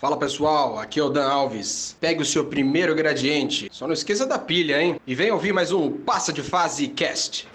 Fala pessoal, aqui é o Dan Alves. Pegue o seu primeiro gradiente, só não esqueça da pilha, hein? E venha ouvir mais um Passa de Fase Cast.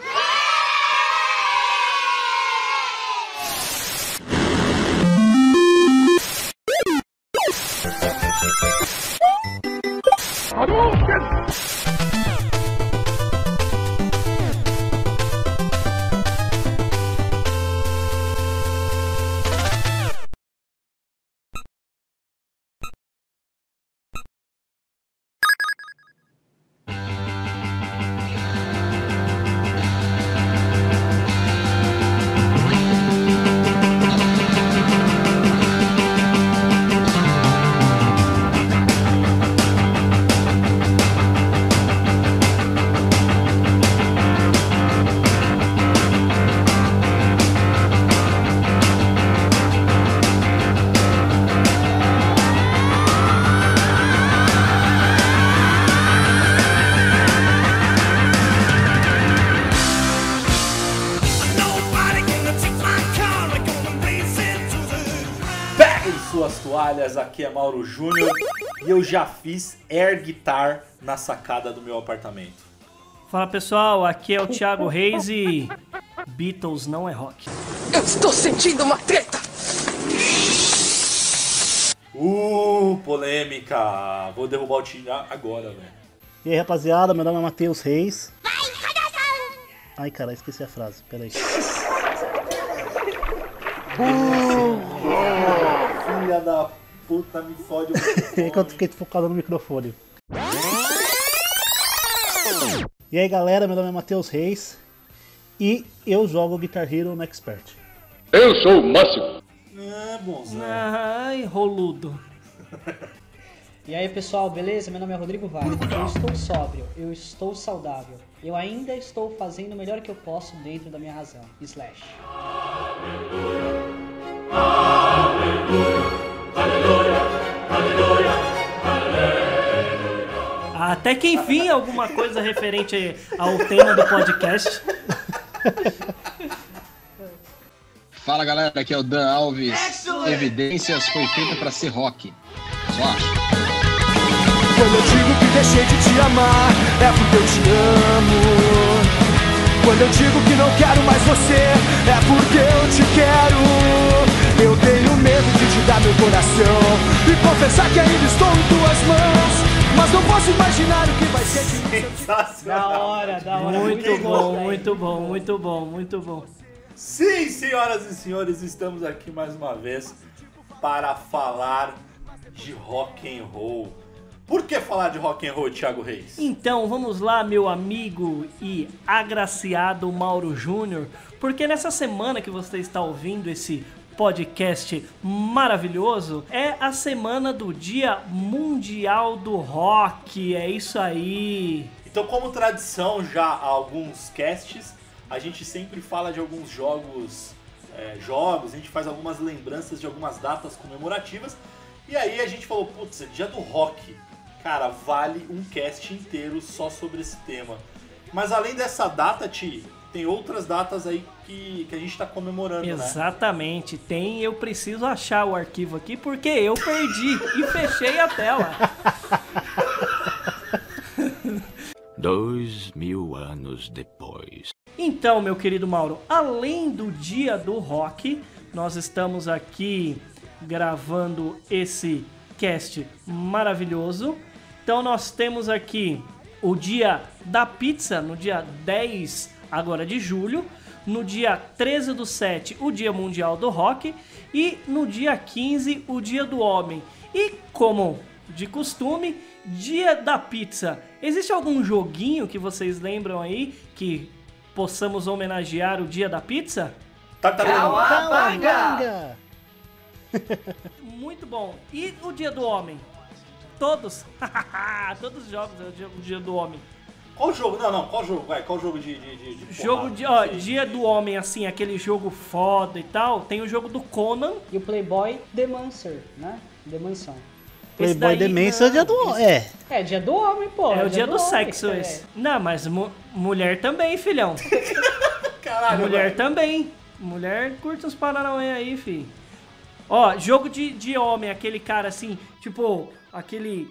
Aqui é Mauro Júnior e eu já fiz air guitar na sacada do meu apartamento. Fala pessoal, aqui é o Thiago Reis e Beatles não é rock. Eu estou sentindo uma treta! Uh, polêmica! Vou derrubar o time agora, velho. E aí, rapaziada, meu nome é Matheus Reis. Ai, cara, esqueci a frase, peraí. Filha da puta, me fode o É que eu fiquei focado no microfone. E aí, galera, meu nome é Matheus Reis. E eu jogo Guitar Hero no Expert. Eu sou o Máximo. É, bonzão. Ai, roludo. E aí pessoal, beleza? Meu nome é Rodrigo Vargas. Eu estou sóbrio, eu estou saudável. Eu ainda estou fazendo o melhor que eu posso dentro da minha razão. Slash. Até que enfim, alguma coisa referente ao tema do podcast. Fala galera, aqui é o Dan Alves. Evidências foi feita pra ser rock. Só acho. Quando eu digo que deixei de te amar, é porque eu te amo. Quando eu digo que não quero mais você, é porque eu te quero. Eu tenho medo de te dar meu coração e confessar que ainda estou em tuas mãos. Mas não posso imaginar o que vai ser de mim. Da hora, da hora. Muito bom, velho. muito bom, muito bom, muito bom. Sim, senhoras e senhores, estamos aqui mais uma vez para falar de rock and roll. Por que falar de rock and roll, Thiago Reis? Então, vamos lá, meu amigo e agraciado Mauro Júnior, porque nessa semana que você está ouvindo esse podcast maravilhoso, é a semana do Dia Mundial do Rock. É isso aí. Então, como tradição já há alguns casts, a gente sempre fala de alguns jogos, é, jogos, a gente faz algumas lembranças de algumas datas comemorativas. E aí a gente falou, putz, é dia do rock. Cara, vale um cast inteiro só sobre esse tema. Mas além dessa data, Ti, tem outras datas aí que, que a gente tá comemorando, né? Exatamente, tem. Eu preciso achar o arquivo aqui porque eu perdi e fechei a tela. Dois mil anos depois. Então, meu querido Mauro, além do dia do rock, nós estamos aqui gravando esse cast maravilhoso. Então, nós temos aqui o dia da pizza, no dia 10 agora de julho. No dia 13 do 7, o Dia Mundial do Rock. E no dia 15, o Dia do Homem. E como de costume, Dia da Pizza. Existe algum joguinho que vocês lembram aí que possamos homenagear o Dia da Pizza? Calabanga! Muito bom. E o Dia do Homem? Todos? Todos os jogos é o dia do Homem. Qual jogo? Não, não, qual jogo? Vai, qual jogo de. de, de, de Jogo de, ó. Dia do Homem, assim, aquele jogo foda e tal. Tem o jogo do Conan. E o Playboy The Mancer, né? The Mansão. Esse Playboy daí Demência é o dia do. É. É dia do homem, pô. É o dia do homem, sexo é. esse. Não, mas mu- mulher também, filhão. Caralho, mulher velho. também. Mulher curte uns paranauê aí, fi. Ó, jogo de, de homem, aquele cara assim, tipo, aquele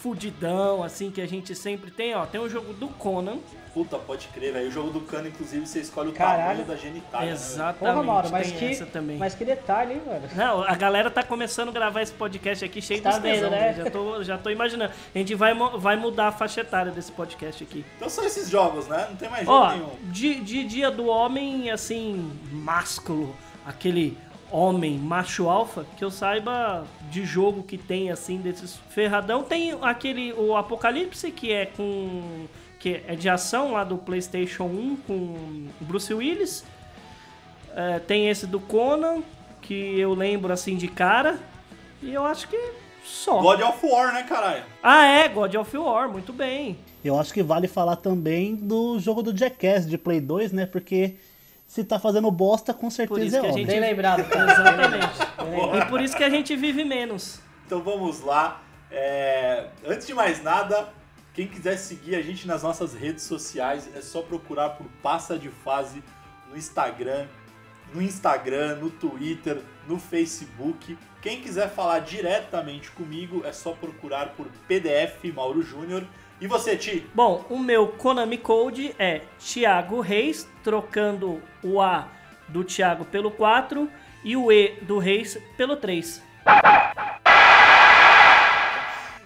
fudidão, assim, que a gente sempre tem, ó. Tem o jogo do Conan. Puta, pode crer, velho. O jogo do cano, inclusive, você escolhe o Caralho. tamanho da genitália. né, Exatamente. Porra, Mauro, mas tem que, essa também. mas que detalhe, hein, velho? Não, a galera tá começando a gravar esse podcast aqui cheio Tá vendo, tesão, né? Já tô, já tô imaginando. A gente vai, vai mudar a faixa etária desse podcast aqui. Então são esses jogos, né? Não tem mais jogo Ó, nenhum. de, de dia do homem, assim, másculo, aquele homem macho alfa, que eu saiba de jogo que tem, assim, desses ferradão. Tem aquele, o Apocalipse, que é com... que é de ação lá do Playstation 1 com Bruce Willis. É, tem esse do Conan, que eu lembro, assim, de cara. E eu acho que só. God of War, né, caralho? Ah, é, God of War, muito bem. Eu acho que vale falar também do jogo do Jackass de Play 2, né? Porque se tá fazendo bosta, com isso certeza é que a óbvio. gente- Bem lembrado. Exatamente. e por isso que a gente vive menos. Então vamos lá. É, Antes de mais nada, quem quiser seguir a gente nas nossas redes sociais, é só procurar por Passa de Fase no Instagram, no Instagram, no Twitter, no Facebook. Quem quiser falar diretamente comigo, é só procurar por PDF Mauro Júnior. E você, Ti? Bom, o meu Konami Code é Thiago Reis, trocando o A do Thiago pelo 4 e o E do Reis pelo 3.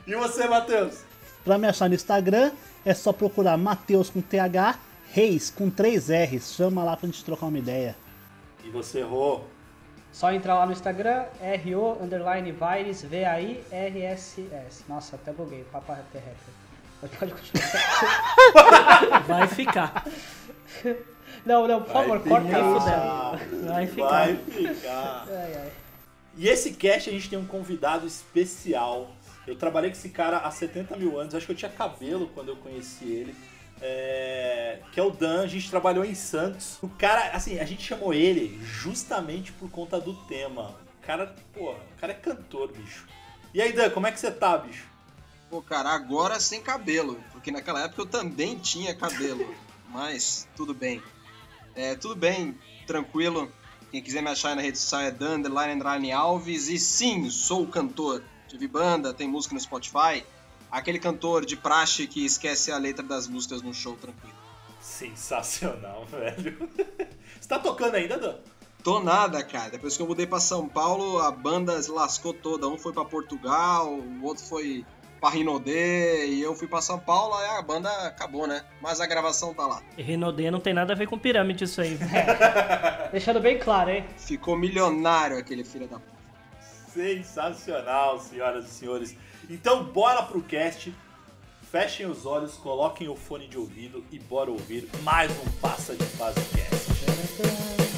E você, Matheus? Pra me achar no Instagram, é só procurar Mateus com TH, Reis com 3 R's. Chama lá pra gente trocar uma ideia. E você, Rô? Só entrar lá no Instagram, RO, underline, Vires, V-A-I-R-S-S. Nossa, até buguei, Papa Rapper Pode continuar. Vai ficar. Não, não, por favor, corta isso. Vai ficar. Vai ficar. Ai, ai. E esse cast a gente tem um convidado especial. Eu trabalhei com esse cara há 70 mil anos, acho que eu tinha cabelo quando eu conheci ele. É, que é o Dan, a gente trabalhou em Santos. O cara, assim, a gente chamou ele justamente por conta do tema. O cara, pô, o cara é cantor, bicho. E aí, Dan, como é que você tá, bicho? Pô, cara, agora sem cabelo, porque naquela época eu também tinha cabelo, mas tudo bem. É, tudo bem, tranquilo. Quem quiser me achar aí na rede social é Dan, underline, Alves, e sim, sou cantor. Tive banda, tem música no Spotify. Aquele cantor de praxe que esquece a letra das músicas no show, tranquilo. Sensacional, velho. Você tá tocando ainda, Dan? Tô nada, cara. Depois que eu mudei pra São Paulo, a banda se lascou toda. Um foi pra Portugal, o outro foi pra Rinodê, e eu fui pra São Paulo, aí a banda acabou, né? Mas a gravação tá lá. Renaudet não tem nada a ver com pirâmide isso aí. Deixando bem claro, hein? Ficou milionário aquele filho da puta. Sensacional, senhoras e senhores. Então, bora pro cast. Fechem os olhos, coloquem o fone de ouvido e bora ouvir mais um Passa de Fase Cast.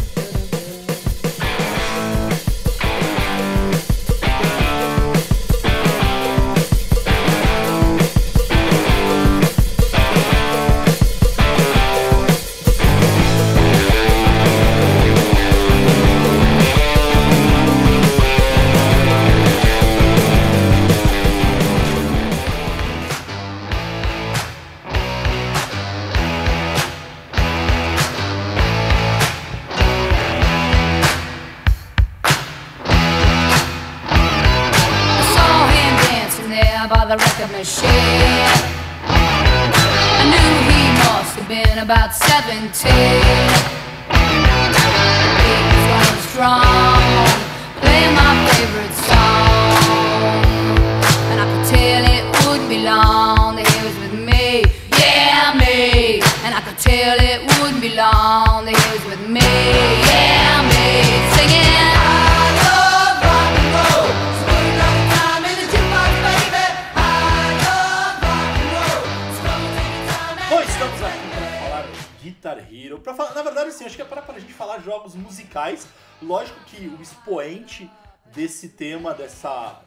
Guitar Hero. Pra falar, na verdade, assim, acho que é para a gente falar jogos musicais. Lógico que o expoente desse tema, dessa,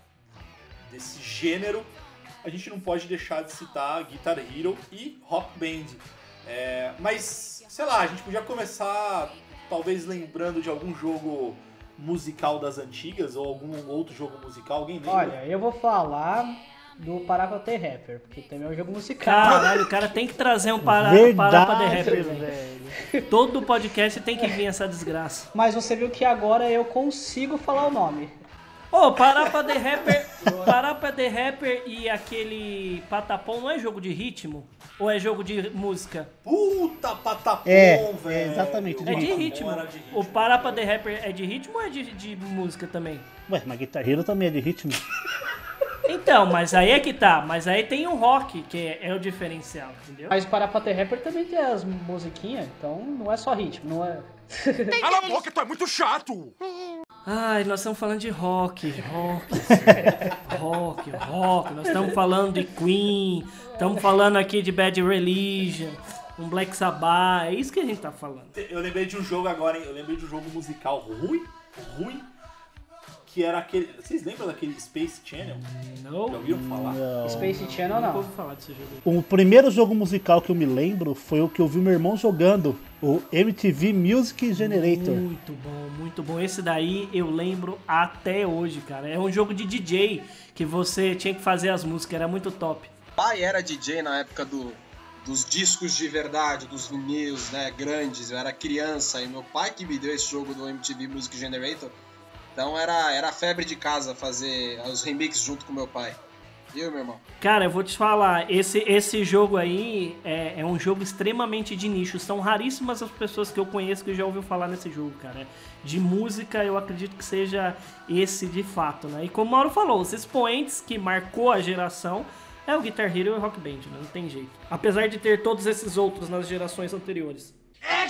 desse gênero, a gente não pode deixar de citar Guitar Hero e Rock Band. É, mas, sei lá, a gente podia começar talvez lembrando de algum jogo musical das antigas ou algum outro jogo musical. Alguém lembra? Olha, eu vou falar do Parappa The Rapper, porque também é um jogo musical. Caralho, o cara tem que trazer um para, Verdade, para pra The Rapper, velho. Todo podcast tem que vir essa desgraça. Mas você viu que agora eu consigo falar o nome. Ô, Parapa The Rapper, Parapa The Rapper e aquele Patapom não é jogo de ritmo? Ou é jogo de música? Puta patapom, É, velho. é exatamente, de É de ritmo. Era de ritmo. O Parapa The Rapper é de ritmo ou é de, de música também? Ué, mas Guitar Hero também é de ritmo. Então, mas aí é que tá. Mas aí tem o rock, que é, é o diferencial, entendeu? Mas para Pater Rapper também tem as musiquinhas, então não é só ritmo, não é. Cala a boca, tu é muito chato! Ai, nós estamos falando de rock, rock, rock, rock. Nós estamos falando de Queen, estamos falando aqui de Bad Religion, um Black Sabbath. É isso que a gente tá falando. Eu lembrei de um jogo agora, hein? Eu lembrei de um jogo musical ruim, ruim, que era aquele... Vocês lembram daquele Space Channel? Já Não, ouviram falar? Space Channel não. ouvi falar desse jogo. O primeiro jogo musical que eu me lembro foi o que eu vi meu irmão jogando, o MTV Music Generator. Muito bom, muito bom. Esse daí eu lembro até hoje, cara. É um jogo de DJ que você tinha que fazer as músicas, era muito top. pai era DJ na época do, dos discos de verdade, dos vinis, né, grandes. Eu era criança e meu pai que me deu esse jogo do MTV Music Generator. Então era, era febre de casa fazer os remixes junto com meu pai. Viu, meu irmão? Cara, eu vou te falar, esse, esse jogo aí é, é um jogo extremamente de nicho. São raríssimas as pessoas que eu conheço que já ouviu falar nesse jogo, cara. De música, eu acredito que seja esse de fato, né? E como o Mauro falou, os expoentes que marcou a geração é o Guitar Hero e o Rock Band, né? Não tem jeito. Apesar de ter todos esses outros nas gerações anteriores. Ai,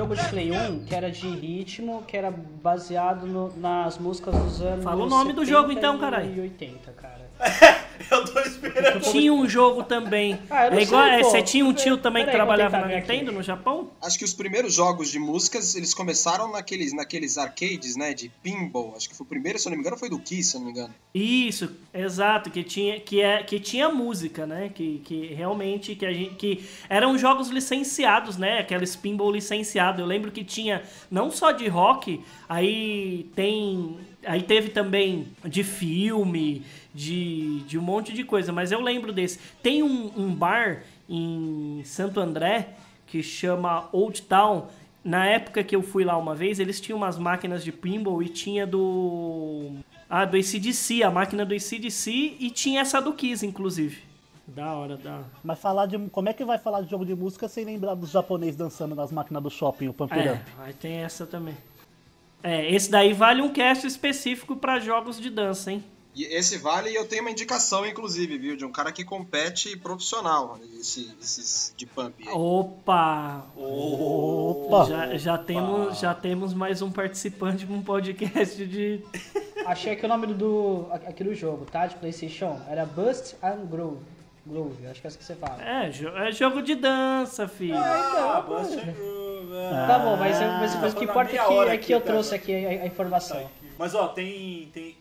jogo de Play 1 que era de ritmo, que era baseado no- nas músicas dos anos. Fala o nome do 70 jogo então, caralho. E 80, cara. Eu tô esperando. Tinha um jogo também. Ah, é igual, sei, é, você tinha um tio também que peraí, vou trabalhava na ver aqui. Nintendo, no Japão? Acho que os primeiros jogos de músicas, eles começaram naqueles, naqueles arcades, né, de pinball. Acho que foi o primeiro, se eu não me engano, foi do Kiss, se eu não me engano. Isso, exato, que tinha, que é, que tinha música, né? Que, que realmente que a gente, que eram jogos licenciados, né? Aquela pinball licenciado. Eu lembro que tinha não só de rock, aí tem, aí teve também de filme, de, de um monte de coisa. Mas eu lembro desse. Tem um, um bar em Santo André que chama Old Town. Na época que eu fui lá uma vez, eles tinham umas máquinas de pinball e tinha do. Ah, do ACDC, a máquina do ACDC e tinha essa do Kiss, inclusive. Da hora, da hora. Mas falar de. Como é que vai falar de jogo de música sem lembrar dos japoneses dançando nas máquinas do shopping, o Pampirão? É, aí tem essa também. É, esse daí vale um cast específico pra jogos de dança, hein? E esse vale, eu tenho uma indicação, inclusive, viu, de um cara que compete profissional, esse, esses de pump. aí. Opa! Opa! Já, já, temos, já temos mais um participante de um podcast de. Achei aqui o nome do, aqui do jogo, tá? De PlayStation. Era Bust and Groove. Groove, acho que é assim que você fala. É, jo- é jogo de dança, filho. Ah, Buster Groove, é. Tá bom, mas, mas, mas o que Tá importa é que, é que eu até trouxe aqui a, a informação. Mas ó, tem, tem-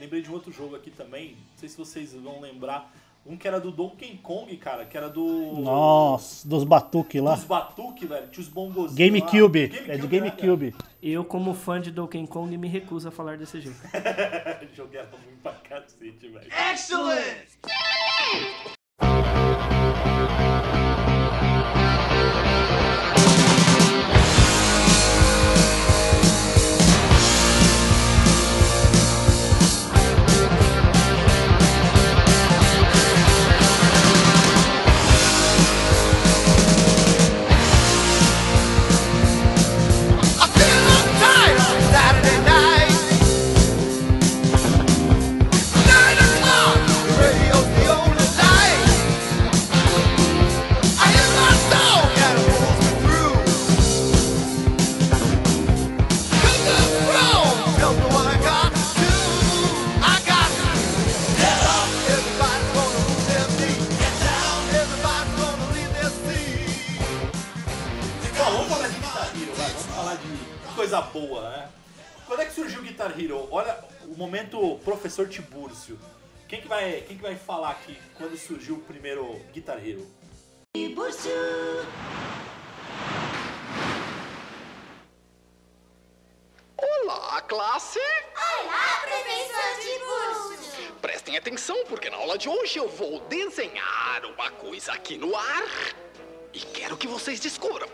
Lembrei de um outro jogo aqui também. Não sei se vocês vão lembrar. Um que era do Donkey Kong, cara, que era do. Nossa, dos batuque lá. Dos Batuque, velho. Tinha os bongozinhos. GameCube, lá. é de né, GameCube. Eu, como fã de Donkey Kong, me recuso a falar desse jogo. Joguei era muito pra cacete, velho. Excellent! Vai, quem que vai falar aqui quando surgiu o primeiro Guitar Hero? Olá, classe! Olá, professor Tiburcio! Prestem atenção, porque na aula de hoje eu vou desenhar uma coisa aqui no ar e quero que vocês descubram.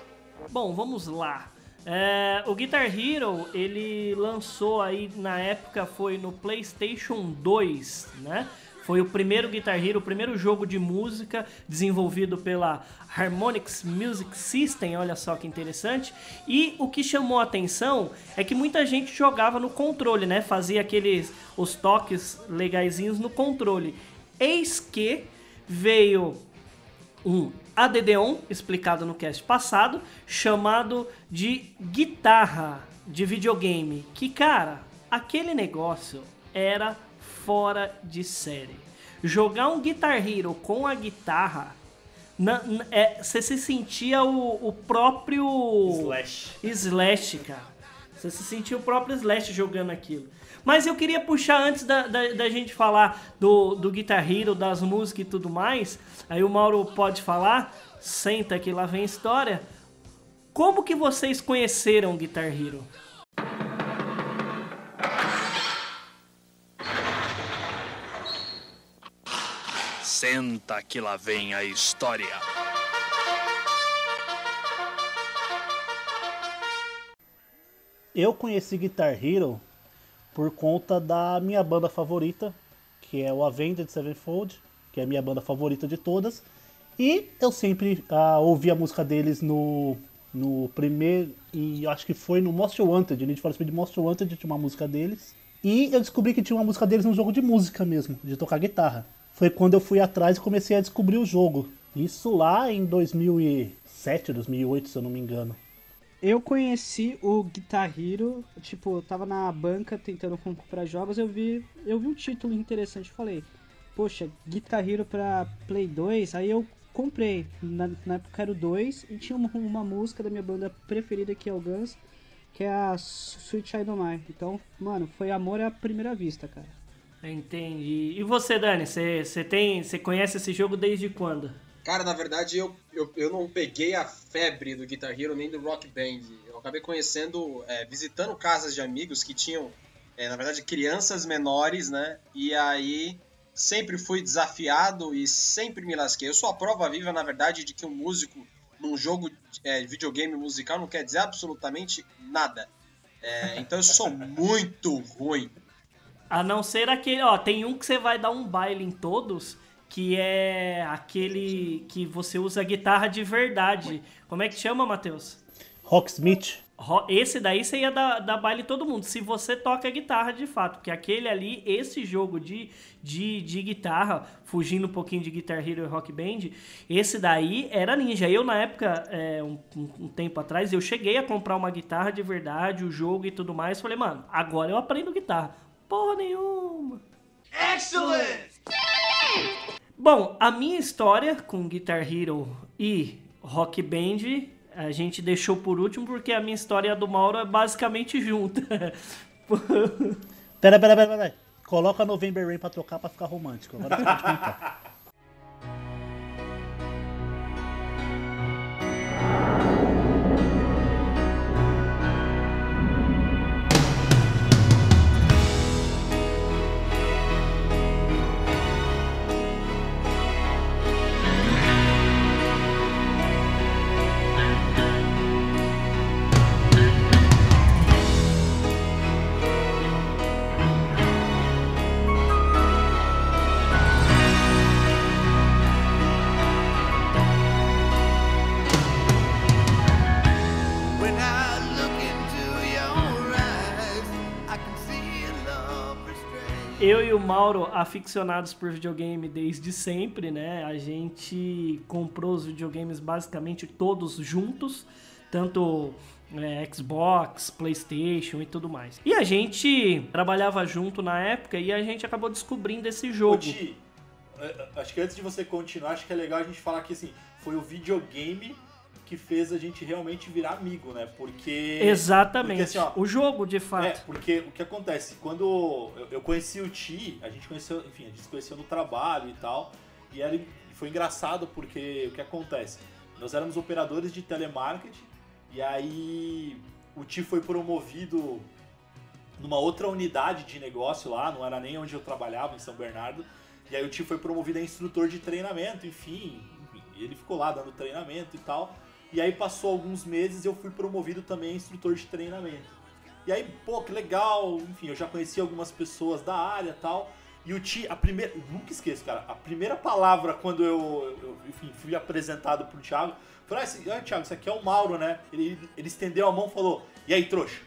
Bom, vamos lá. É, o Guitar Hero, ele lançou aí, na época, foi no PlayStation 2, né? Foi o primeiro Guitar Hero, o primeiro jogo de música desenvolvido pela Harmonix Music System, olha só que interessante. E o que chamou a atenção é que muita gente jogava no controle, né? Fazia aqueles os toques legaisinhos no controle. Eis que veio um ADD-ON, explicado no cast passado, chamado de guitarra de videogame. Que, cara, aquele negócio era fora de série. Jogar um Guitar Hero com a guitarra, é, você se sentia o, o próprio... Slash. Slash, cara. Você se sentia o próprio Slash jogando aquilo. Mas eu queria puxar antes da, da, da gente falar do, do Guitar Hero, das músicas e tudo mais. Aí o Mauro pode falar. Senta que lá vem a história. Como que vocês conheceram o Guitar Hero? Senta que lá vem a história. Eu conheci Guitar Hero por conta da minha banda favorita, que é o Avenged Sevenfold, que é a minha banda favorita de todas. E eu sempre ah, ouvi a música deles no, no primeiro, e acho que foi no Most Wanted, Need for Speed Most Wanted, tinha uma música deles. E eu descobri que tinha uma música deles num jogo de música mesmo, de tocar guitarra. Foi quando eu fui atrás e comecei a descobrir o jogo. Isso lá em 2007, 2008, se eu não me engano. Eu conheci o Guitar Hero, tipo, eu tava na banca tentando comprar jogos, eu vi, eu vi um título interessante, falei, poxa, Guitar Hero pra Play 2, aí eu comprei, na, na época era o 2, e tinha uma, uma música da minha banda preferida que é o Guns, que é a Sweet Child O' Mine. Então, mano, foi amor à primeira vista, cara. Entendi. E você, Dani? Você tem, você conhece esse jogo desde quando? Cara, na verdade, eu, eu, eu não peguei a febre do Guitar Hero nem do Rock Band. Eu acabei conhecendo, é, visitando casas de amigos que tinham, é, na verdade, crianças menores, né? E aí sempre fui desafiado e sempre me lasquei. Eu sou a prova viva, na verdade, de que um músico num jogo é, de videogame musical não quer dizer absolutamente nada. É, então eu sou muito ruim. A não ser aquele, ó, tem um que você vai dar um baile em todos, que é aquele que você usa guitarra de verdade. Como é que chama, Matheus? Rocksmith. Ro- Esse daí você ia dar, dar baile em todo mundo, se você toca guitarra de fato. Porque aquele ali, esse jogo de, de, de guitarra, fugindo um pouquinho de Guitar Hero e Rock Band, esse daí era ninja. Eu, na época, é, um- um tempo atrás, eu cheguei a comprar uma guitarra de verdade, o jogo e tudo mais. Falei, mano, agora eu aprendo guitarra. Porra nenhuma. Bom, a minha história com Guitar Hero e Rock Band a gente deixou por último porque a minha história e a do Mauro é basicamente junta. Pera, pera, pera, pera. Coloca November Rain pra tocar pra ficar romântico. Agora Mauro, aficionados por videogame desde sempre, né? A gente comprou os videogames basicamente todos juntos, tanto é, Xbox, PlayStation e tudo mais. E a gente trabalhava junto na época e a gente acabou descobrindo esse jogo. Ti, eh, acho que antes de você continuar, acho que é legal a gente falar que assim, foi o videogame que fez a gente realmente virar amigo, né? Porque. Exatamente. Porque, assim, ó, o jogo, de fato. É, porque o que acontece, quando eu, eu conheci o Ti, a gente conheceu, enfim, a gente se conheceu no trabalho e tal, e era, foi engraçado porque o que acontece? Nós éramos operadores de telemarketing, e aí o Ti foi promovido numa outra unidade de negócio lá, não era nem onde eu trabalhava, em São Bernardo, e aí o Ti foi promovido a instrutor de treinamento, enfim, enfim, ele ficou lá dando treinamento e tal, e aí passou alguns meses e eu fui promovido também a instrutor de treinamento. E aí, pô, que legal, enfim, eu já conheci algumas pessoas da área e tal. E o Ti, a primeira. Nunca esqueço, cara. A primeira palavra quando eu, eu enfim, fui apresentado pro Thiago, falei, ah, ah, Thiago, isso aqui é o Mauro, né? Ele, ele estendeu a mão e falou, e aí, trouxa?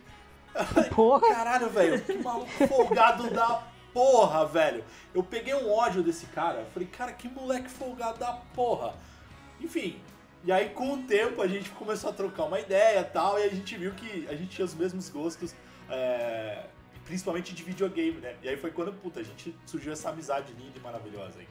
Porra. Caralho, velho, que maluco folgado da porra, velho. Eu peguei um ódio desse cara. Falei, cara, que moleque folgado da porra. Enfim, e aí com o tempo a gente começou a trocar uma ideia tal, e a gente viu que a gente tinha os mesmos gostos, é, principalmente de videogame, né? E aí foi quando, puta, a gente surgiu essa amizade linda e maravilhosa aí.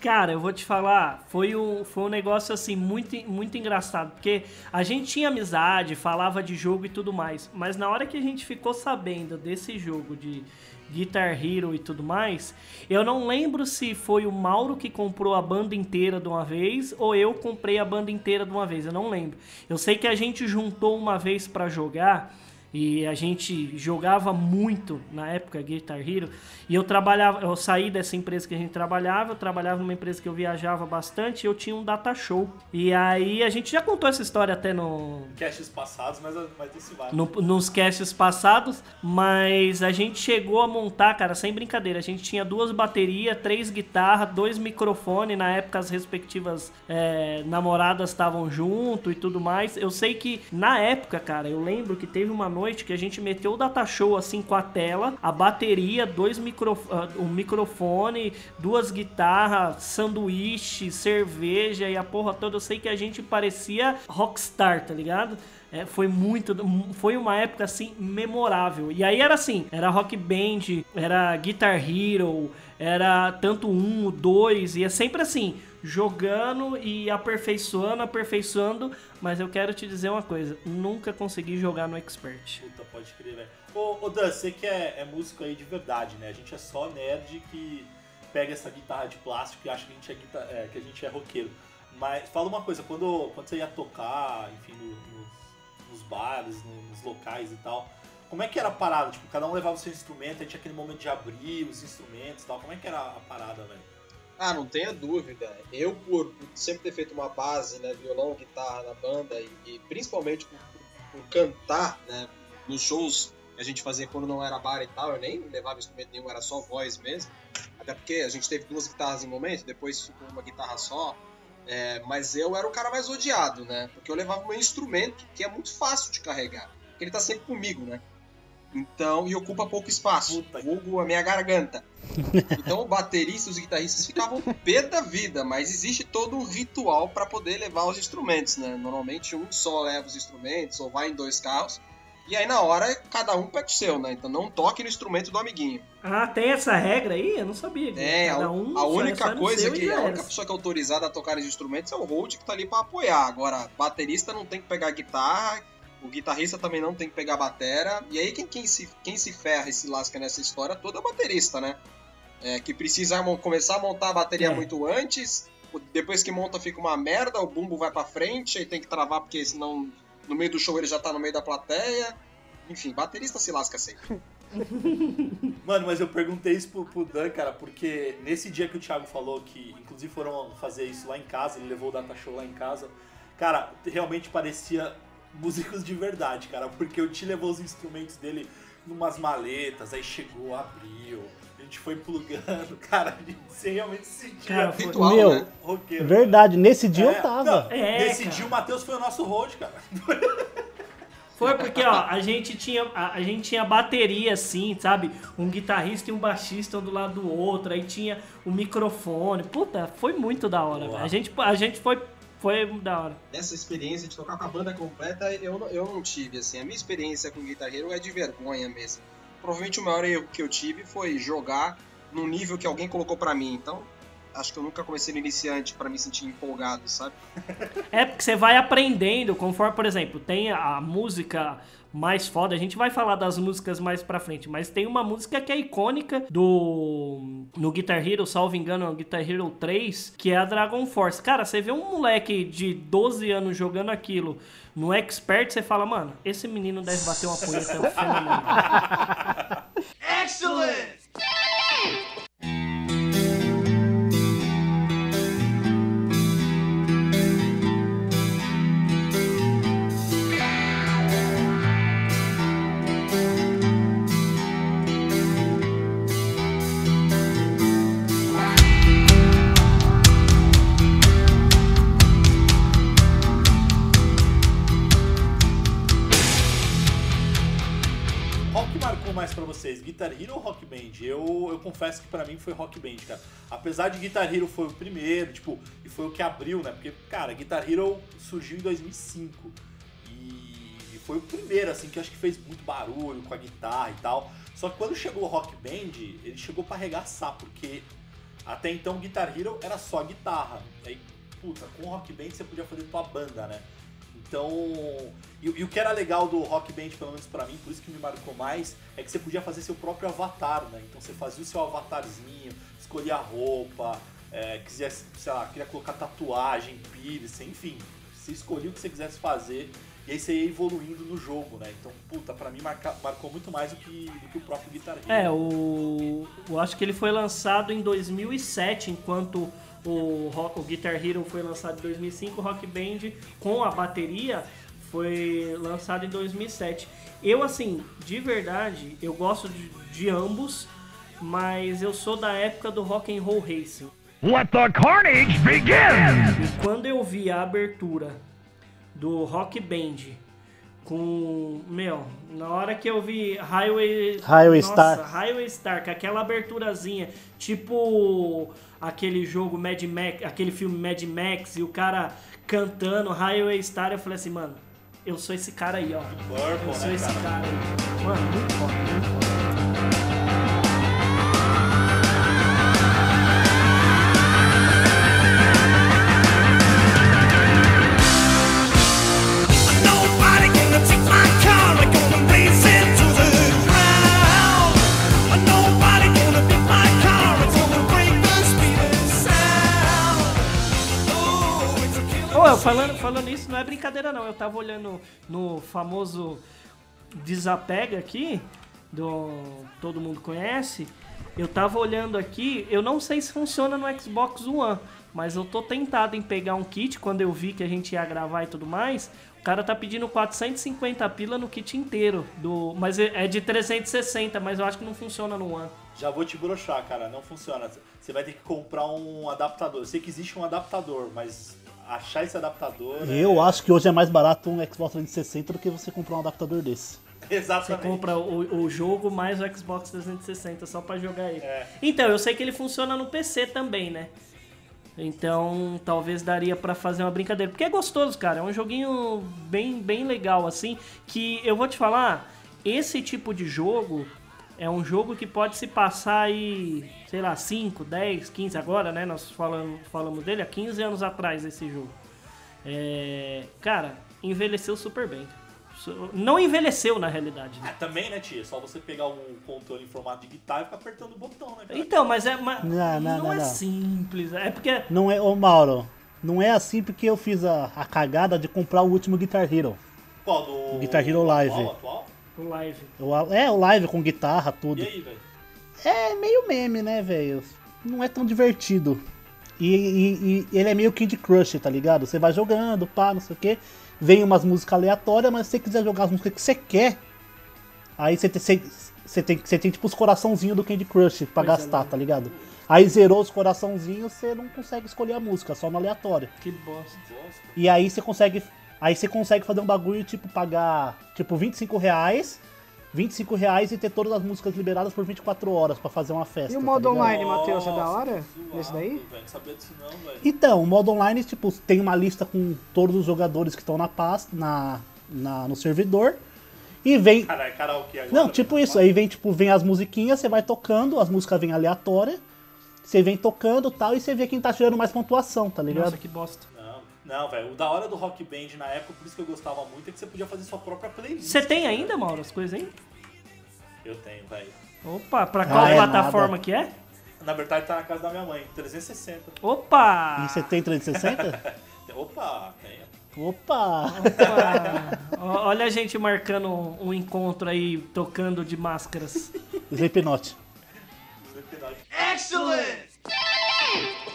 Cara, eu vou te falar, foi um, foi um negócio assim muito, muito engraçado, porque a gente tinha amizade, falava de jogo e tudo mais, mas na hora que a gente ficou sabendo desse jogo de Guitar Hero e tudo mais, eu não lembro se foi o Mauro que comprou a banda inteira de uma vez ou eu comprei a banda inteira de uma vez, eu não lembro. Eu sei que a gente juntou uma vez pra jogar e a gente jogava muito na época Guitar Hero e eu trabalhava, eu saí dessa empresa que a gente trabalhava, eu trabalhava numa empresa que eu viajava bastante, e eu tinha um data show. E aí a gente já contou essa história até no Caches passados, mas, mas esse vale. no- nos casts passados, mas a gente chegou a montar, cara, sem brincadeira, a gente tinha duas baterias, três guitarras, dois microfones, na época as respectivas é, namoradas estavam junto e tudo mais. Eu sei que na época, cara, eu lembro que teve uma noite que a gente meteu o data show assim com a tela, a bateria, dois micro, ah, um microfone, duas guitarras, sanduíche, cerveja e a porra toda. Eu sei que a gente parecia rockstar, tá ligado? É, foi muito. Foi uma época assim memorável. E aí era assim: era rock band, era Guitar Hero, era tanto um, dois, e é sempre assim, jogando e aperfeiçoando, aperfeiçoando. Mas eu quero te dizer uma coisa: nunca consegui jogar no Expert. Puta, pode crer, velho. Ô, ô Dan, você que é, é músico aí de verdade, né? A gente é só nerd que pega essa guitarra de plástico e acha que a gente é, é, que a gente é roqueiro. Mas fala uma coisa, quando, quando você ia tocar, enfim, no- nos, nos bares, no- nos locais e tal, como é que era a parada? Tipo, cada um levava o seu instrumento, aí tinha aquele momento de abrir os instrumentos e tal. Como é que era a parada, velho? Ah, não tenha dúvida. Eu, por, sempre ter feito uma base, né, violão, guitarra na banda e, e principalmente por, por- cantar, né, nos shows a gente fazia quando não era bar e tal, eu nem levava instrumento nenhum, era só voz mesmo. Até porque a gente teve duas guitarras em momento, depois ficou uma guitarra só. É, mas eu era o cara mais odiado, né? Porque eu levava o meu instrumento, que é muito fácil de carregar. Porque ele tá sempre comigo, né? Então, e ocupa pouco espaço. Puta. Vulgo a minha garganta. Então, o baterista e os guitarristas ficavam pé da vida, mas existe todo um ritual para poder levar os instrumentos, né? Normalmente um só leva os instrumentos, ou vai em dois carros. E aí, na hora, cada um pega o seu, né? Então, não toque no instrumento do amiguinho. Ah, tem essa regra aí? Eu não sabia. É, a, Cada um a só- única coisa que a única pessoa que é autorizada a tocar os instrumentos é o hold que tá ali para apoiar. Agora, baterista não tem que pegar guitarra, o guitarrista também não tem que pegar batera. E aí quem, quem, se, quem se ferra e se lasca nessa história toda é o baterista, né? É, que precisa começar a montar a bateria É. muito antes, depois que monta fica uma merda, o bumbo vai para frente, aí tem que travar porque senão no meio do show ele já tá no meio da plateia. Enfim, baterista se lasca sempre. Mano, mas eu perguntei isso pro, pro Dan, cara, porque nesse dia que o Thiago falou que, inclusive, foram fazer isso lá em casa, ele levou o data show lá em casa, cara, realmente parecia músicos de verdade, cara, porque o Ti levou os instrumentos dele numas maletas, aí chegou, abriu, gente foi plugando, cara, você realmente se sentia Cara, foi- Ritual, Meu, né? roqueiro. Verdade, nesse dia É, eu tava. não, É, nesse cara. dia o Matheus foi o nosso road, cara. Foi porque, ó, a gente tinha a, a gente tinha bateria assim, sabe? Um guitarrista e um baixista um do lado do outro, aí tinha o microfone. Puta, foi muito da hora, velho. A gente, a gente foi, foi da hora. Essa experiência de tocar com a banda completa eu, não- eu não tive, assim. A minha experiência com Guitar Hero é de vergonha mesmo. Provavelmente o maior erro que eu tive foi jogar num nível que alguém colocou pra mim. Então, acho que eu nunca comecei no iniciante pra me sentir empolgado, sabe? É porque você vai aprendendo, conforme, por exemplo, tem a música mais foda, a gente vai falar das músicas mais pra frente, mas tem uma música que é icônica do no Guitar Hero, salvo engano, no Guitar Hero 3, que é a Dragon Force. Cara, você vê um moleque de 12 anos jogando aquilo no Expert, você fala, mano, esse menino deve bater uma punheta fenomenal. Qual Guitar Hero ou Rock Band? Eu, eu confesso que pra mim foi Rock Band, cara. Apesar de Guitar Hero foi o primeiro, tipo, e foi o que abriu, né? Porque, cara, Guitar Hero surgiu em 2005. E foi o primeiro, assim, que acho que fez muito barulho com a guitarra e tal. Só que quando chegou o Rock Band, ele chegou pra arregaçar, porque até então Guitar Hero era só guitarra. Aí, puta, com o Rock Band você podia fazer tua banda, né? Então, e, e o que era legal do Rock Band, pelo menos pra mim, por isso que me marcou mais, é que você podia fazer seu próprio avatar, né? Então você fazia o seu avatarzinho, escolhia a roupa, é, sei lá, queria colocar tatuagem, piercing, enfim. Você escolhia o que você quisesse fazer e aí você ia evoluindo no jogo, né? Então, puta, pra mim marca- marcou muito mais do que, do que o próprio Guitar Hero. É, o. Eu acho que ele foi lançado em 2007, enquanto o, Rock, o Guitar Hero foi lançado em 2005, o Rock Band com a bateria foi lançado em 2007. Eu, assim, de verdade, eu gosto de, de ambos, mas eu sou da época do Rock and Roll Racing. Let the carnage begin! E quando eu vi a abertura do Rock Band com. Meu, na hora que eu vi Highway. Highway Nossa, Star. Highway Star, com aquela aberturazinha, tipo aquele jogo Mad Max, aquele filme Mad Max e o cara cantando Highway Star, eu falei assim, mano, eu sou esse cara aí, ó. Eu sou né, esse cara? cara aí. Mano, muito foda, muito foda. Falando, falando isso, não é brincadeira não. Eu tava olhando no famoso Desapega aqui, do todo mundo conhece. Eu tava olhando aqui, eu não sei se funciona no Xbox One, mas eu tô tentado em pegar um kit quando eu vi que a gente ia gravar e tudo mais. O cara tá pedindo 450 pila no kit inteiro, do, mas é é de 360, mas eu acho que não funciona no One. Já vou te broxar, cara, não funciona. Você vai ter que comprar um adaptador. Eu sei que existe um adaptador, mas achar esse adaptador. é- Eu acho que hoje é mais barato um Xbox 360 do que você comprar um adaptador desse. Você Exatamente. compra o, o jogo mais o Xbox 360 só pra jogar ele. É. Então, eu sei que ele funciona no PC também, né? Então, talvez daria pra fazer uma brincadeira. Porque é gostoso, cara. É um joguinho bem, bem legal, assim. Que eu vou te falar, esse tipo de jogo é um jogo que pode se passar aí, sei lá, 5, 10, 15 agora, né? Nós falamos, falamos dele há 15 anos atrás, esse jogo. É, cara, envelheceu super bem. Não envelheceu, na realidade. né? Ah, também, né, tia? Só você pegar um controle em formato de guitarra e ficar apertando o botão, né? cara? Então, mas é. Mas Não, não, não, é não. simples. É porque. Não é, ô Mauro, não é assim porque eu fiz a, a cagada de comprar o último Guitar Hero. Qual? Do Guitar Hero Live. Atual, atual? O live. O- é, o live com guitarra, tudo. E aí, velho? É meio meme, né, velho? Não é tão divertido. E, e- e ele é meio Kid Crush, tá ligado? Você vai jogando, pá, não sei o que. Vem umas músicas aleatórias, mas se você quiser jogar as músicas que você quer, aí você tem, você, você tem, você tem tipo os coraçãozinhos do Candy Crush pra Pois é, gastar, né? tá ligado? Aí zerou os coraçãozinhos, você não consegue escolher a música, só no aleatório. Que bosta. Bosta. E aí você consegue. Aí você consegue fazer um bagulho, tipo, pagar tipo 25 reais. 25 reais e ter todas as músicas liberadas por 24 horas pra fazer uma festa. E o tá modo ligado? online, Matheus, é da hora? Esse daí? velho. Não sabia disso não, velho. Então, o modo online, tipo, tem uma lista com todos os jogadores que estão na pasta, na, na, no servidor. E vem. Caralho, karaokê agora. Não, tipo isso, aí vem, tipo, vem as musiquinhas, você vai tocando, as músicas vêm aleatórias. você vem tocando tal, e você vê quem tá tirando mais pontuação, tá ligado? Nossa, que bosta. Não, velho. O da hora do Rock Band na época, por isso que eu gostava muito, é que você podia fazer sua própria playlist. Você tem ainda, Mauro, as coisas aí? Eu tenho, velho. Opa, pra qual Ah, é plataforma nada. que é? Na verdade tá na casa da minha mãe, 360. Opa! E você tem 360? Opa, tenho. Opa! Opa! Olha a gente marcando um encontro aí, tocando de máscaras. Slipknot. Ei, e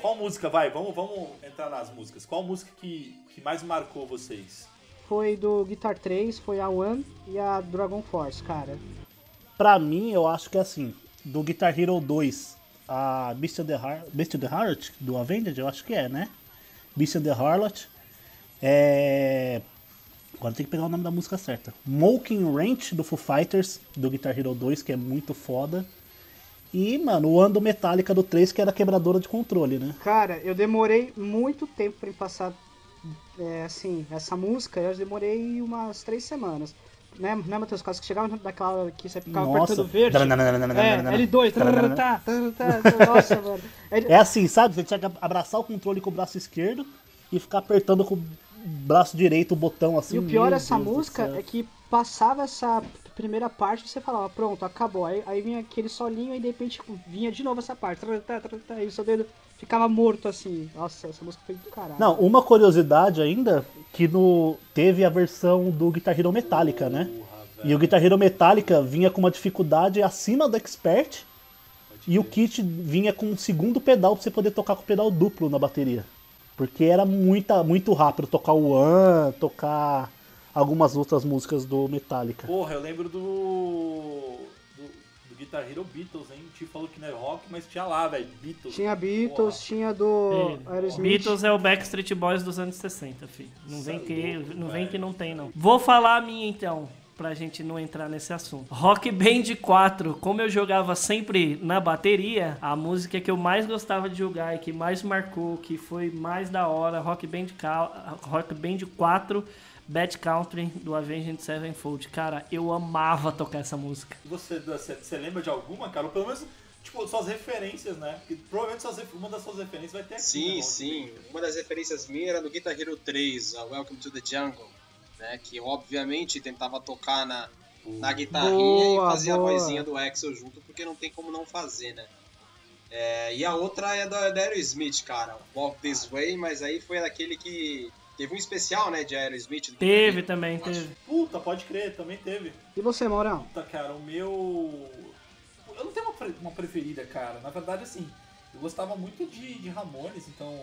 qual, música, vai? Vamos, vamos entrar nas músicas. Qual música que, que mais marcou vocês? Foi do Guitar 3, foi a One e a Dragon Force, cara. Pra mim, eu acho que é assim, do Guitar Hero 2, a Beast of the, Har Beast of the Heart, do Avenged, eu acho que é, né? Beast of the Harlot. É... Agora tem que pegar o nome da música certa. Smoking Ranch, do Foo Fighters, do Guitar Hero 2, que é muito foda. E, mano, o One do Metallica do 3, que era quebradora de controle, né? Cara, eu demorei muito tempo pra me passar, é, assim, essa música, eu demorei umas três semanas. Né, né Matheus? Quase que chegava naquela hora que você ficava Nossa. apertando verde. É, L2. tá, tá, tá, Nossa, mano. É assim, sabe? Você tinha que abraçar o controle com o braço esquerdo e ficar apertando com o braço direito o botão assim. E o pior dessa música é que passava essa primeira parte você falava, pronto, acabou. Aí, aí vinha aquele solinho e de repente vinha de novo essa parte. Tá, tá, tá, tá, E o seu dedo ficava morto assim. Nossa, essa música foi do caralho. Não, uma curiosidade ainda, que no teve a versão do Guitar Hero Metallica, né? E o Guitar Hero Metallica vinha com uma dificuldade acima do Expert e o kit vinha com um segundo pedal pra você poder tocar com o pedal duplo na bateria. Porque era muita, muito rápido tocar o One, tocar algumas outras músicas do Metallica. Porra, eu lembro do. do, do Guitar Hero Beatles, hein? O Tio falou que não é rock, mas tinha lá, velho. Beatles. Tinha Beatles, Porra. tinha do Aerosmith. Beatles é o Backstreet Boys dos anos 60, filho. Não vem, é que, louco, não vem velho. que não tem, não. Vou falar a minha então, pra gente não entrar nesse assunto. Rock Band 4, como eu jogava sempre na bateria, a música que eu mais gostava de jogar e que mais marcou, que foi mais da hora, Rock Band, Rock Band 4. Bad Country do Avenged Sevenfold. Cara, eu amava tocar essa música. Você, você, você lembra de alguma, cara? Ou pelo menos, tipo, suas referências, né? Porque provavelmente suas, uma das suas referências vai ter aqui. Sim, né? sim. Uma das referências minhas era do Guitar Hero 3, a Welcome to the Jungle, né? Que obviamente tentava tocar na, na guitarrinha Boa, e fazia boa. a vozinha do Axel junto, porque não tem como não fazer, né? É, e a outra é da, da Aerosmith, cara, Walk This Way, mas aí foi daquele que teve um especial, né, de Aerosmith. Teve também, acho. teve. Puta, pode crer, também teve. E você, Maurão? Puta, cara, o meu. Eu não tenho uma, uma preferida, cara. Na verdade, assim, eu gostava muito de, de Ramones, então,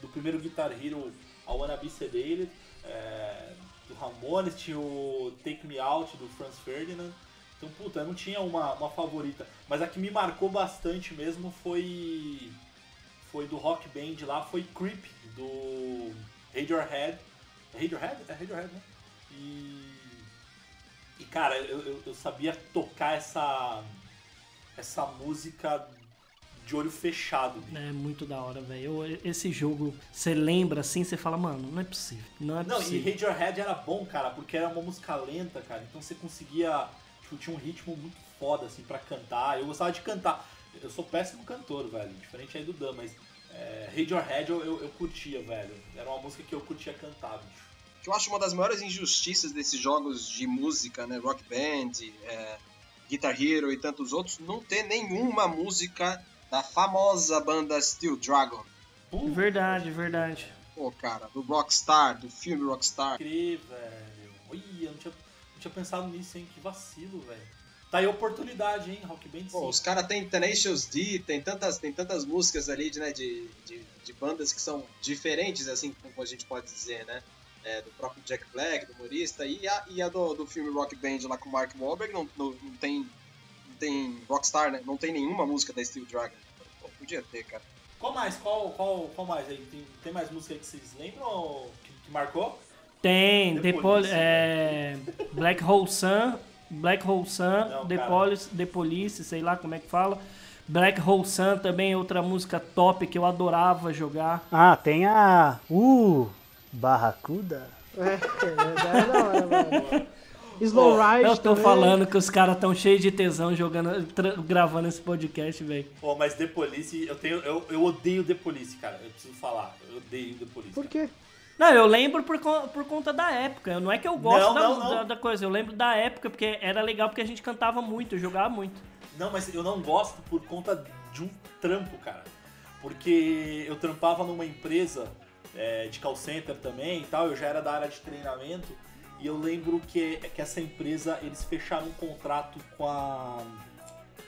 do primeiro Guitar Hero ao Wanna Be Sedated, é, do Ramones, tinha o Take Me Out do Franz Ferdinand. Então, puta, eu não tinha uma, uma favorita. Mas a que me marcou bastante mesmo foi. Foi do Rock Band lá, foi Creep, do Radiohead. Radiohead? É Radiohead, né? E. E cara, eu, eu, eu sabia tocar essa. essa música de olho fechado. bicho. É muito da hora, velho. Esse jogo, você lembra assim, você fala, mano, não é possível. Não é Não, e possível. Radiohead era bom, cara, porque era uma música lenta, cara. Então você conseguia. Tipo, tinha um ritmo muito foda, assim, pra cantar. Eu gostava de cantar. Eu sou péssimo cantor, velho. Diferente aí do Dan, mas. É, Radiohead eu, eu, eu curtia, velho. Era uma música que eu curtia cantar, bicho. que eu acho uma das maiores injustiças desses jogos de música, né, Rock Band, é, Guitar Hero e tantos outros, não ter nenhuma música da famosa banda Steel Dragon. Verdade, verdade. Pô, cara, do Rockstar, do filme Rockstar. crer, velho. Olha, eu não tinha, não tinha pensado nisso, hein? Que vacilo, velho. Tá aí a oportunidade, hein? Rock Band Pô, os caras têm Tenacious D, tem tantas, tem tantas músicas ali de, né, de, de, de bandas que são diferentes, assim, como a gente pode dizer, né? É, do próprio Jack Black, do humorista, e a, e a do, do filme Rock Band lá com o Mark Wahlberg não, não, não tem, não tem Rockstar, né? Não tem nenhuma música da Steel Dragon. Pô, podia ter, cara. Qual mais? Qual, qual, qual mais aí? Tem, tem mais música aí que vocês lembram ou que, que marcou? Tem, Police. Poli- é, Black Hole Sun, Black Hole Sun, Não, The. Police, The Police, sei lá como é que fala. Black Hole Sun também é outra música top que eu adorava jogar. Ah, tem a. Uh! Barracuda. É, é, é da hora, mano. Slow Ride Eu tô também. falando que os caras tão cheios de tesão jogando, gravando esse podcast, velho. Pô, mas The Police, eu, tenho, eu, eu odeio The Police, cara. Eu preciso falar. Eu odeio The Police. Por cara. quê? Não, eu lembro por, por conta da época. Não é que eu gosto Não, da, não, não. da- da coisa, eu lembro da época porque era legal porque a gente cantava muito, jogava muito. Não, mas eu não gosto por conta de um trampo, cara. Porque eu trampava numa empresa é, de call center também e tal, eu já era da área de treinamento. E eu lembro que, que essa empresa, eles fecharam um contrato com a.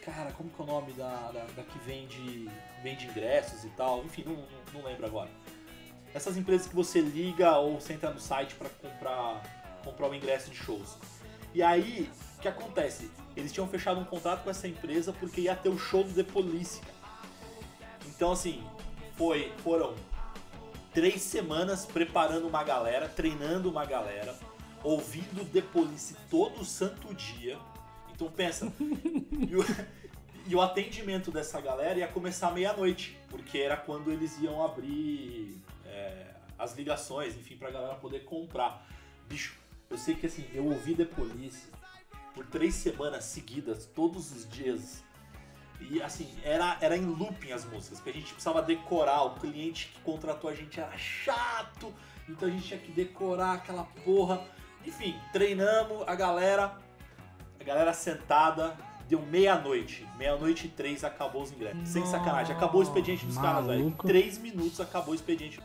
Cara, como que é o nome da, da, da que vende, vende ingressos e tal? Enfim, não, não lembro agora. Essas empresas que você liga ou você entra no site para comprar, comprar o ingresso de shows. E aí, o que acontece? Eles tinham fechado um contrato com essa empresa porque ia ter o show do The Police. Então, assim, foi, foram três semanas preparando uma galera, treinando uma galera, ouvindo The Police todo santo dia. Então, pensa, e o, e o atendimento dessa galera ia começar meia-noite, porque era quando eles iam abrir as ligações, enfim, pra galera poder comprar. Bicho, eu sei que assim, eu ouvi The Police por três semanas seguidas, todos os dias. E assim, era, era em looping as músicas, porque a gente precisava decorar, o cliente que contratou a gente era chato, então a gente tinha que decorar aquela porra. Enfim, treinamos a galera, a galera sentada, deu meia-noite. Meia-noite e três acabou os ingressos. Sem sacanagem, acabou o expediente dos caras, velho. Em três minutos acabou o expediente.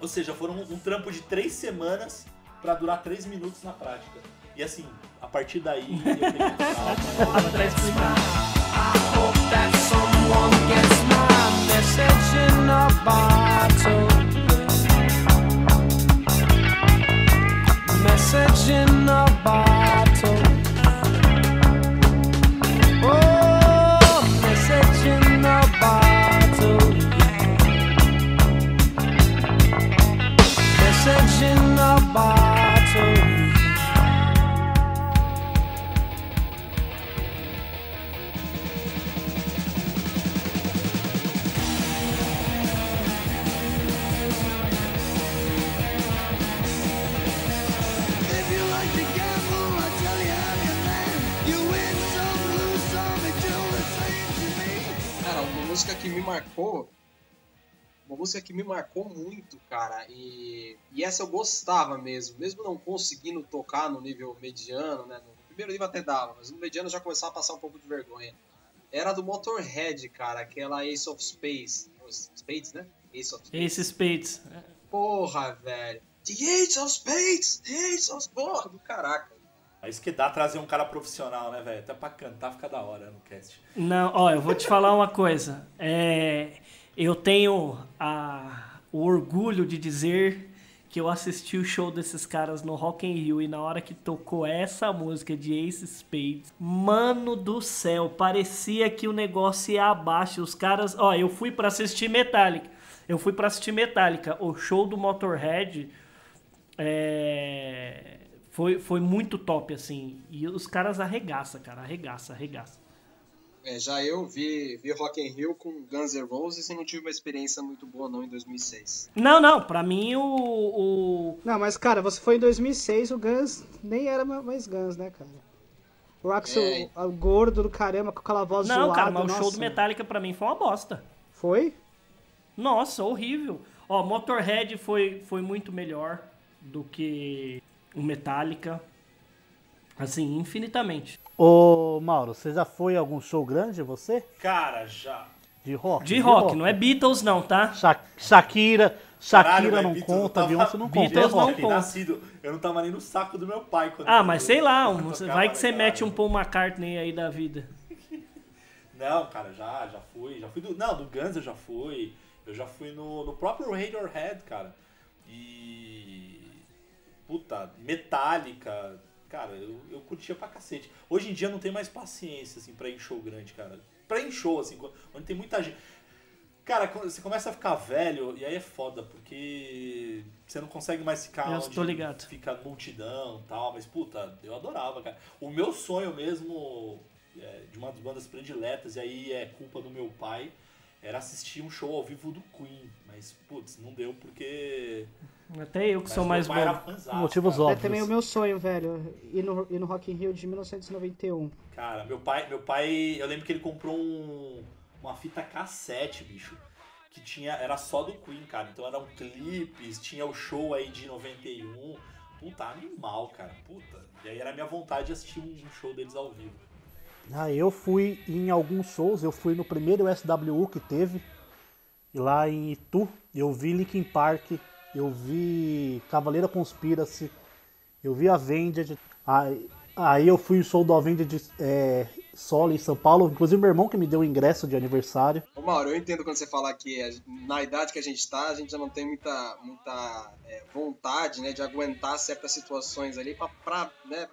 Ou seja, foram um, um trampo de três semanas pra durar três minutos na prática. E assim, a partir daí eu peguei trauma. Pra explicar. Message in a bottle. Música que me marcou muito, cara. E, e essa eu gostava mesmo. Mesmo não conseguindo tocar no nível mediano, né? No primeiro nível até dava, mas no mediano eu já começava a passar um pouco de vergonha. Era do Motorhead, cara. Aquela Ace of Space. Spades, né? Ace of Spades. Ace Spades. Porra, velho. The Ace of Spades! The Ace of... Porra, do caraca. É isso que dá trazer um cara profissional, né, velho? Até pra cantar fica da hora no cast. Não, ó, eu vou te falar uma coisa. É, eu tenho a, o orgulho de dizer que eu assisti o show desses caras no Rock in Rio e na hora que tocou essa música de Ace Spades, mano do céu, parecia que o negócio ia abaixo. Os caras, ó, eu fui pra assistir Metallica. Eu fui pra assistir Metallica. O show do Motorhead é, foi, foi muito top, assim. E os caras arregaça, cara, arregaça, arregaça. É, já eu vi, vi Rock in Rio com Guns N' Roses e não tive uma experiência muito boa não em 2006. Não, não, pra mim o. o... Não, mas cara, você foi em 2006, o Guns nem era ma- mais Guns, né, cara? O Axel, É. o gordo do caramba, com aquela voz Não, zoada. cara, mas o show nossa. do Metallica pra mim foi uma bosta. Foi? Nossa, horrível. Ó, Motorhead foi, foi muito melhor do que o Metallica. Assim, infinitamente. Ô, Mauro, você já foi a algum show grande, você? Cara, já. De rock? De rock, não é Beatles não, tá? Sha- Shakira, Shakira Caralho, não Beatles, conta, tava- Beyoncé não conta. Beatles não rock. conta. Nascido, eu não tava nem no saco do meu pai quando Ah, eu- mas sei lá, um- tocava vai que você mete um Paul McCartney aí da vida. Não, cara, já, já fui. Já fui do. Não, do Guns eu já fui. Eu já fui no, no próprio Radiohead, cara. E. Puta, Metallica. Cara, eu, eu curtia pra cacete. Hoje em dia não tenho mais paciência, assim, pra ir em show grande, cara. Pra ir em show, assim, onde tem muita gente. Cara, você começa a ficar velho, e aí é foda, porque você não consegue mais ficar Eu onde ligado. fica multidão e tal, mas puta, eu adorava, cara. O meu sonho mesmo, é, de uma das bandas prediletas, e aí é culpa do meu pai, era assistir um show ao vivo do Queen. Mas, putz, não deu porque. Até eu que Mas sou mais fãzaço, Motivos cara. É óbvios. também o meu sonho, velho. Ir no, ir no Rock in Rio de 1991. Cara, meu pai, meu pai, eu lembro que ele comprou um, uma fita cassete, bicho, que tinha, era só do Queen, cara. Então eram clipes, tinha o show aí de 91. Puta, animal, cara. Puta. E aí era minha vontade de assistir um um show deles ao vivo. Ah, eu fui em alguns shows, eu fui no primeiro SWU que teve, lá em Itu, eu vi Linkin Park, eu vi Cavaleira Conspiracy, eu vi Avenged, aí, aí eu fui no show do Avenged é, solo em São Paulo, inclusive meu irmão que me deu o ingresso de aniversário. Ô Mauro, eu entendo quando você fala que a- na idade que a gente tá, a gente já não tem muita, muita é, vontade né, de aguentar certas situações ali pra né,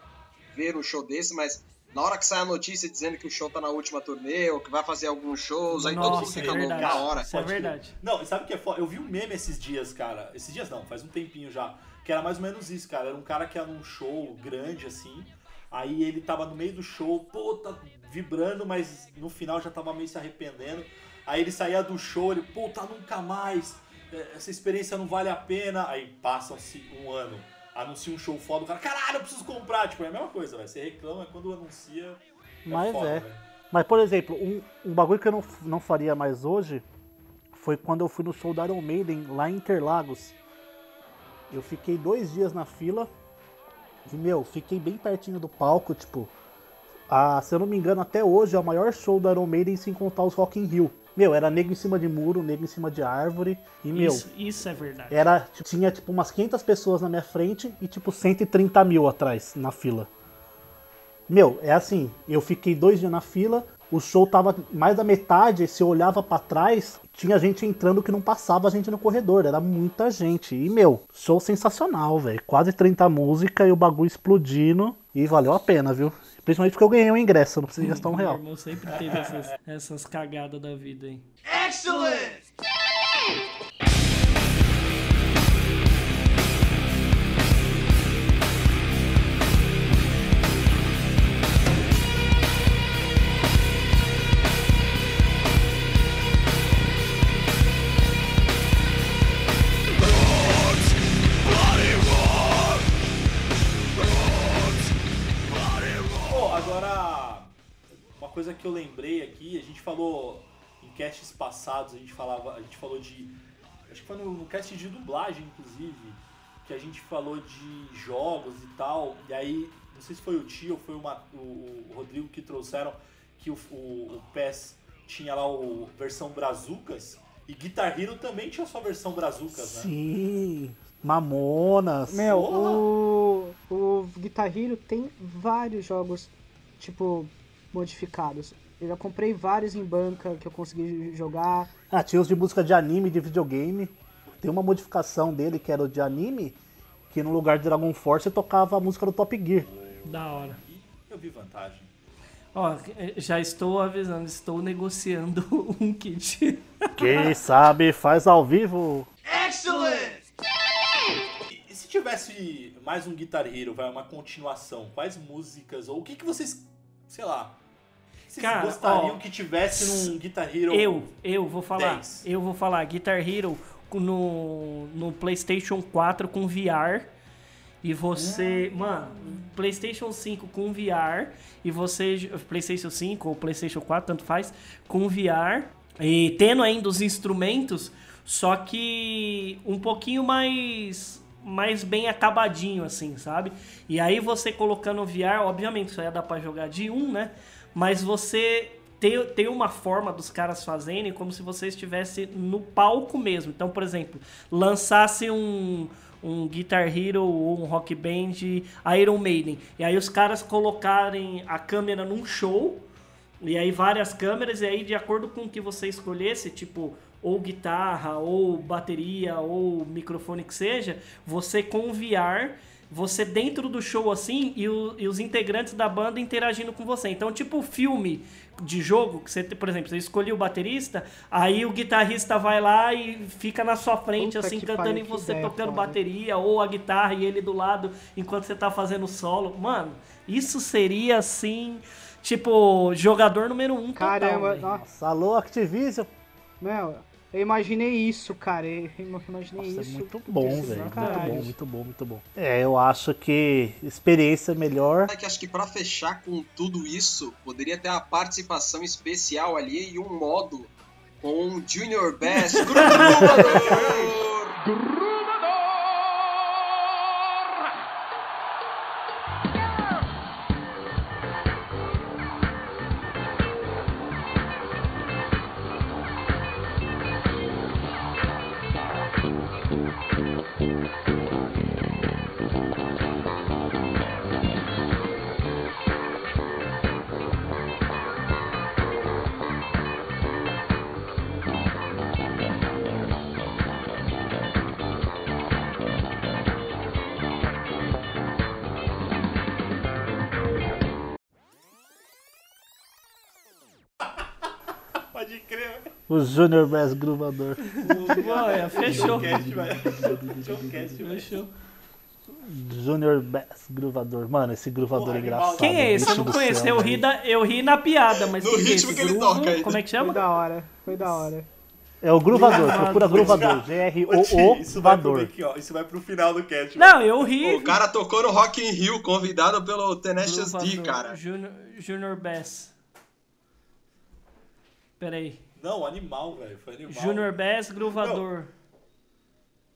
ver um show desse, mas na hora que sai a notícia dizendo que o show tá na última turnê ou que vai fazer alguns shows, aí todo mundo Nossa, é fica louco verdade. na hora. Isso é verdade. Não, e sabe o que é foda? Eu vi um meme esses dias, cara. Esses dias não, faz um tempinho já. Que era mais ou menos isso, cara. Era um cara que era num show grande, assim. Aí ele tava no meio do show, puta, vibrando, mas no final já tava meio se arrependendo. Aí ele saía do show, ele, puta, nunca mais. é, Essa experiência não vale a pena. Aí passam-se um ano. Anuncia um show foda, o cara, caralho, eu preciso comprar. Tipo, é a mesma coisa, velho. Você reclama quando anuncia. Mas foda, é. velho. Mas, por exemplo, um, um bagulho que eu não, não faria mais hoje foi quando eu fui no show da Iron Maiden lá em Interlagos. Eu fiquei dois dias na fila e, meu, fiquei bem pertinho do palco, tipo. A, se eu não me engano, até hoje é o maior show da Iron Maiden sem contar os Rock in Rio. Meu, era nego em cima de muro, nego em cima de árvore. E, meu, Isso, isso é verdade. era, tinha tipo umas 500 pessoas na minha frente e tipo 130 mil atrás na fila. Meu, é assim, eu fiquei dois dias na fila, o show tava mais da metade, se eu olhava pra trás, tinha gente entrando que não passava a gente no corredor, era muita gente. E, meu, show sensacional, velho. Quase 30 músicas e o bagulho explodindo. E valeu a pena, viu? Principalmente porque eu ganhei um ingresso, eu não precisei gastar um Meu real. irmão sempre teve essas, essas cagadas da vida aí. Pô, que eu lembrei aqui, a gente falou em casts passados, a gente falava, a gente falou de, acho que foi no, no cast de dublagem, inclusive, que a gente falou de jogos e tal, e aí, não sei se foi o tio ou foi uma, o, o Rodrigo que trouxeram que o, o, o PES tinha lá o versão Brazucas, e Guitar Hero também tinha sua versão Brazucas, né? Sim, Mamonas. Meu, o, o Guitar Hero tem vários jogos, tipo, modificados. Eu já comprei vários em banca que eu consegui jogar. Ah, tinha os de música de anime de videogame. Tem uma modificação dele que era o de anime, que no lugar de Dragon Force tocava a música do Top Gear. Da hora. Eu vi vantagem. Ó, já estou avisando, estou negociando um kit. Quem sabe faz ao vivo. E, e se tivesse mais um Guitar Hero, vai uma continuação, quais músicas, ou o que, que vocês, sei lá, vocês Cara, gostariam ó, que tivesse num Guitar Hero? Eu, eu vou falar. 10. Eu vou falar Guitar Hero no, no PlayStation 4 com VR. E você, mano, PlayStation 5 com VR e você PlayStation 5 ou PlayStation 4, tanto faz, com VR e tendo ainda os instrumentos, só que um pouquinho mais mais bem acabadinho assim, sabe? E aí você colocando o VR, obviamente só ia dar pra jogar de um, né? Mas você tem, tem uma forma dos caras fazerem como se você estivesse no palco mesmo. Então, por exemplo, lançasse um, um Guitar Hero ou um Rock Band Iron Maiden. E aí os caras colocarem a câmera num show. E aí várias câmeras, e aí de acordo com o que você escolhesse, tipo, ou guitarra, ou bateria, ou microfone que seja, você com VR você dentro do show assim e, o- e os integrantes da banda interagindo com você. Então, tipo filme de jogo, que você, por exemplo, você escolheu o baterista, aí o guitarrista vai lá e fica na sua frente, Puta assim, cantando e você ideia tocando foda. bateria, ou a guitarra e ele do lado enquanto você tá fazendo solo. Mano, isso seria assim, tipo, jogador número um total, Caramba, velho. nossa, Alô, Activision. meu, eu imaginei isso, cara. Eu imaginei Nossa, é isso. muito Putz, bom, velho. Muito caralho. bom, muito bom, muito bom. É, eu acho que experiência melhor. É que acho que pra fechar com tudo isso, poderia ter uma participação especial ali e um modo com um Junior Bass Junior Bass Gruvador. Olha, fechou. Showcast. Fechou. Junior Bass Gruvador. Mano, esse gruvador Porra, é engraçado. Quem é esse? Eu não conheço. céu, Eu ri, da, eu ri na piada, mas No é ritmo esse? que ele Gruvo? toca ainda. Como é que Foi chama? da hora, foi da hora. É o Gruvador, procura Gruvador. G-R-O-O Isso vai pro Vador. aqui, ó. Isso vai pro final do cast. Não, eu ri. O cara tocou no Rock in Rio, convidado pelo Tenacious D, cara. Junior, Junior Bass. Pera aí. Não, animal, velho. Foi animal. Junior Bass Gruvador.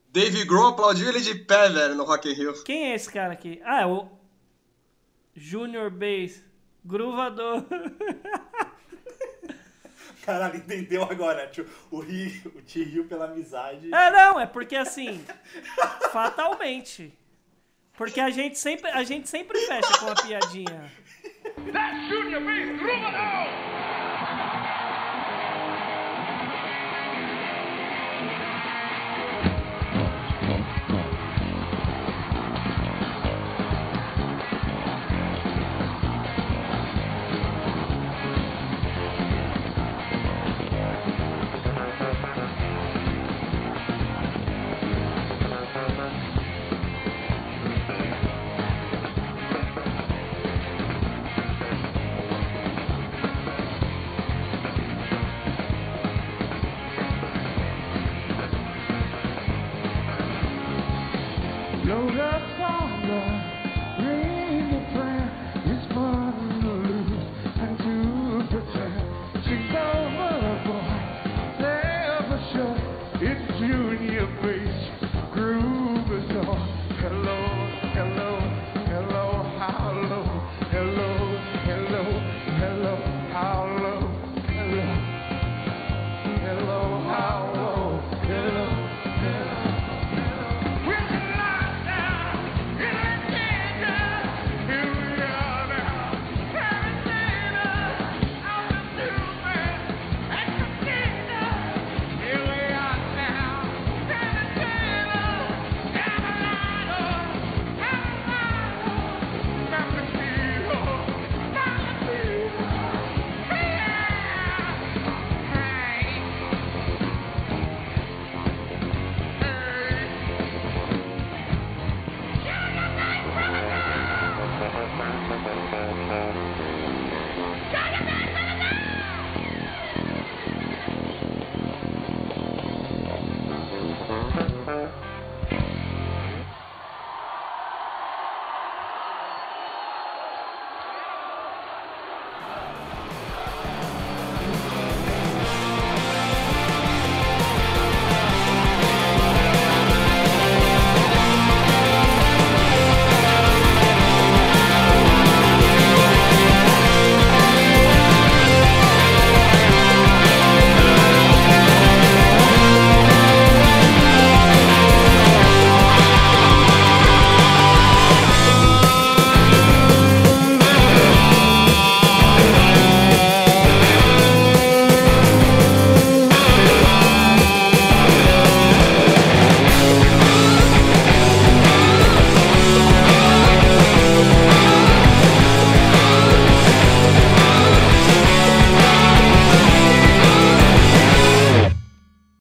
Dave Grohl aplaudiu ele de pé, velho, no Rock in Rio. Quem é esse cara aqui? Ah, é o Junior Bass Gruvador. Caralho, entendeu agora, tio? O, ri, o riu pela amizade. É, não, é porque assim, fatalmente. Porque a gente sempre, a gente sempre fecha com a piadinha. Load up on the